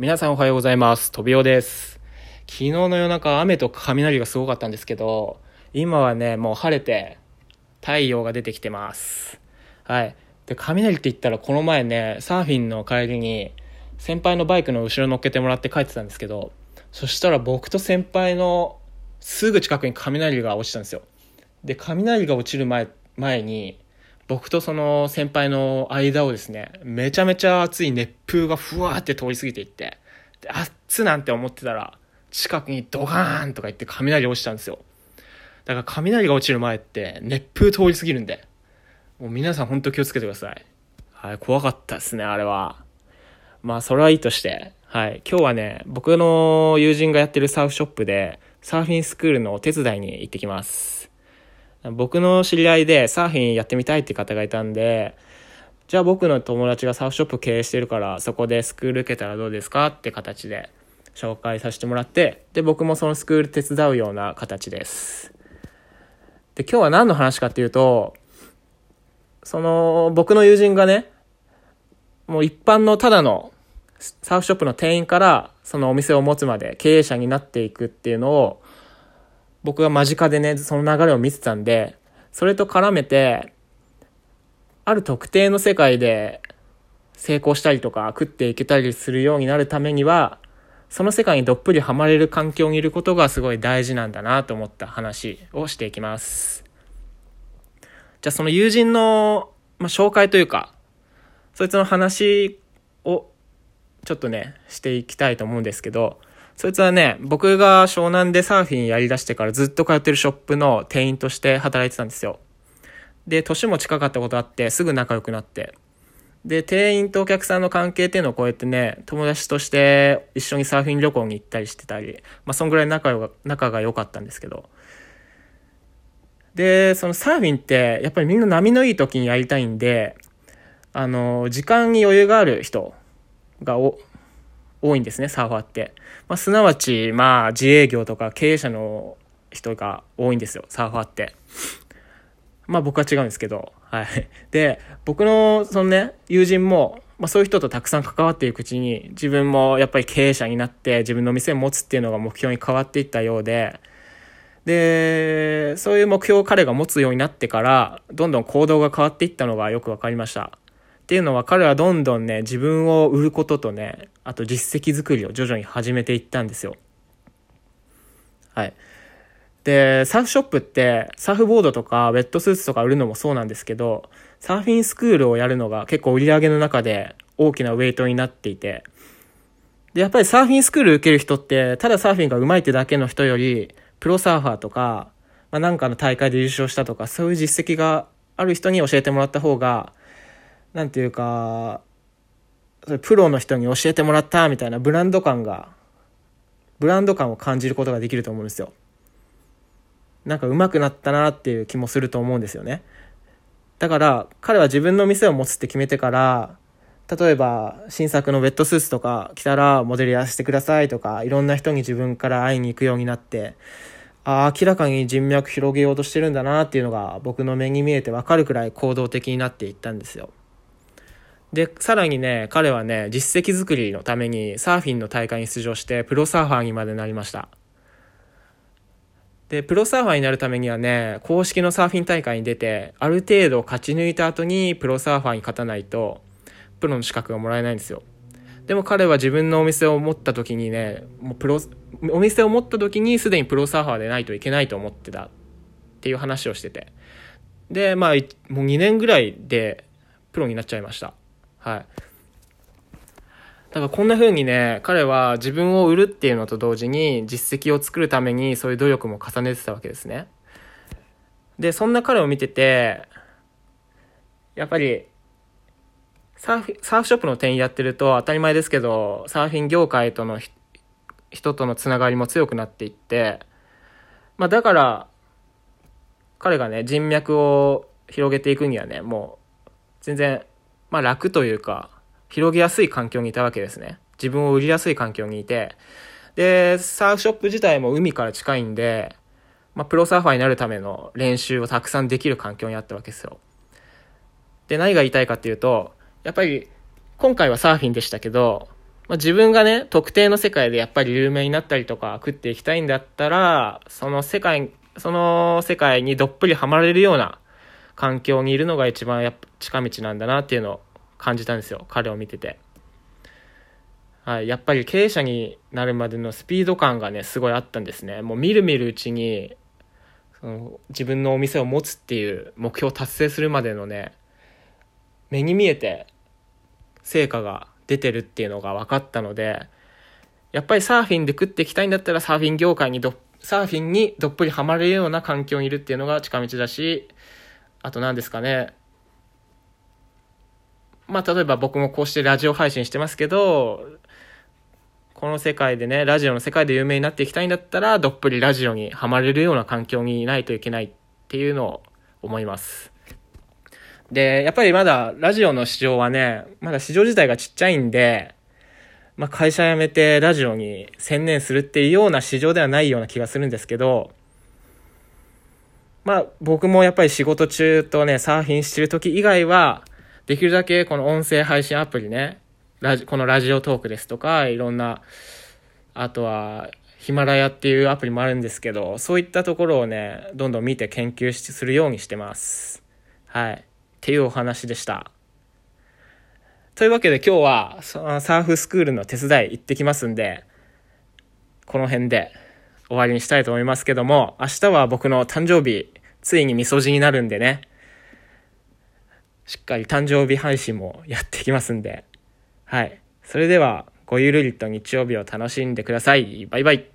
皆さんおはようございます。とびおです。昨日の夜中雨と雷がすごかったんですけど、今はね、もう晴れて太陽が出てきてます。はい。で、雷って言ったらこの前ね、サーフィンの帰りに先輩のバイクの後ろ乗っけてもらって帰ってたんですけど、そしたら僕と先輩のすぐ近くに雷が落ちたんですよ。で、雷が落ちる前、前に、僕とその先輩の間をですね、めちゃめちゃ熱い熱風がふわーって通り過ぎていって、で、熱なんて思ってたら、近くにドガーンとか言って雷落ちたんですよ。だから雷が落ちる前って熱風通り過ぎるんで、もう皆さん本当気をつけてください。はい、怖かったですね、あれは。まあ、それはいいとして、はい、今日はね、僕の友人がやってるサーフショップで、サーフィンスクールのお手伝いに行ってきます。僕の知り合いでサーフィンやってみたいって方がいたんで、じゃあ僕の友達がサーフショップ経営してるから、そこでスクール受けたらどうですかって形で紹介させてもらって、で、僕もそのスクール手伝うような形です。で、今日は何の話かっていうと、その、僕の友人がね、もう一般のただのサーフショップの店員から、そのお店を持つまで経営者になっていくっていうのを、僕が間近でね、その流れを見てたんで、それと絡めて、ある特定の世界で成功したりとか食っていけたりするようになるためには、その世界にどっぷりハマれる環境にいることがすごい大事なんだなと思った話をしていきます。じゃあその友人の、まあ、紹介というか、そいつの話をちょっとね、していきたいと思うんですけど、そいつはね、僕が湘南でサーフィンやりだしてからずっと通ってるショップの店員として働いてたんですよ。で、年も近かったことあって、すぐ仲良くなって。で、店員とお客さんの関係っていうのを超えてね、友達として一緒にサーフィン旅行に行ったりしてたり、まあ、そんぐらい仲よ仲が良かったんですけど。で、そのサーフィンって、やっぱりみんな波のいい時にやりたいんで、あの、時間に余裕がある人がお多いんですね、サーファーって。まあ、すなわち、まあ、自営業とか経営者の人が多いんですよ、サーファーって。まあ僕は違うんですけど、はい。で、僕の、そのね、友人も、まあそういう人とたくさん関わっていくうちに、自分もやっぱり経営者になって、自分の店を持つっていうのが目標に変わっていったようで、で、そういう目標を彼が持つようになってから、どんどん行動が変わっていったのがよくわかりました。っていうのは彼はどんどんね、自分を売ることとね、あと実績作りを徐々に始めていったんですよ。はい。で、サーフショップって、サーフボードとかウェットスーツとか売るのもそうなんですけど、サーフィンスクールをやるのが結構売り上げの中で大きなウェイトになっていて、で、やっぱりサーフィンスクール受ける人って、ただサーフィンが上手いってだけの人より、プロサーファーとか、まあ、なんかの大会で優勝したとか、そういう実績がある人に教えてもらった方が、なんていうか、プロの人に教えてもらったみたいなブランド感が、ブランド感を感じることができると思うんですよ。なんか上手くなったなっていう気もすると思うんですよね。だから彼は自分の店を持つって決めてから、例えば新作のウェットスーツとか着たらモデルやらせてくださいとか、いろんな人に自分から会いに行くようになって、ああ、明らかに人脈広げようとしてるんだなっていうのが僕の目に見えてわかるくらい行動的になっていったんですよ。で、さらにね、彼はね、実績作りのためにサーフィンの大会に出場してプロサーファーにまでなりました。で、プロサーファーになるためにはね、公式のサーフィン大会に出て、ある程度勝ち抜いた後にプロサーファーに勝たないと、プロの資格がもらえないんですよ。でも彼は自分のお店を持った時にね、もうプロ、お店を持った時にすでにプロサーファーでないといけないと思ってたっていう話をしてて。で、まあ、もう2年ぐらいでプロになっちゃいました。はい。だからこんな風にね、彼は自分を売るっていうのと同時に実績を作るためにそういう努力も重ねてたわけですね。で、そんな彼を見てて、やっぱり、サーフ、サーフショップの店員やってると当たり前ですけど、サーフィン業界との人とのつながりも強くなっていって、まあだから、彼がね、人脈を広げていくにはね、もう、全然、まあ楽というか、広げやすい環境にいたわけですね。自分を売りやすい環境にいて。で、サーフショップ自体も海から近いんで、まあ、プロサーファーになるための練習をたくさんできる環境にあったわけですよ。で、何が言いたいかっていうと、やっぱり、今回はサーフィンでしたけど、まあ、自分がね、特定の世界でやっぱり有名になったりとか食っていきたいんだったら、その世界、その世界にどっぷりハマれるような環境にいるのが一番やっぱ近道なんだなっていうのを感じたんですよ。彼を見てて。はい。やっぱり経営者になるまでのスピード感がね、すごいあったんですね。もう見る見るうちに、その自分のお店を持つっていう目標を達成するまでのね、目に見えて成果が出てるっていうのが分かったので、やっぱりサーフィンで食っていきたいんだったらサーフィン業界にど、サーフィンにどっぷりハマれるような環境にいるっていうのが近道だし、あと何ですかね。まあ、例えば僕もこうしてラジオ配信してますけど、この世界でね、ラジオの世界で有名になっていきたいんだったら、どっぷりラジオにハマれるような環境にいないといけないっていうのを思います。で、やっぱりまだラジオの市場はね、まだ市場自体がちっちゃいんで、まあ、会社辞めてラジオに専念するっていうような市場ではないような気がするんですけど、まあ僕もやっぱり仕事中とね、サーフィンしてる時以外は、できるだけこの音声配信アプリね、ラジこのラジオトークですとか、いろんな、あとは、ヒマラヤっていうアプリもあるんですけど、そういったところをね、どんどん見て研究しするようにしてます。はい。っていうお話でした。というわけで今日はサーフスクールの手伝い行ってきますんで、この辺で終わりにしたいと思いますけども、明日は僕の誕生日、ついにみそじになるんでね、しっかり誕生日配信もやっていきますんで、はい。それでは、ごゆるりと日曜日を楽しんでください。バイバイ。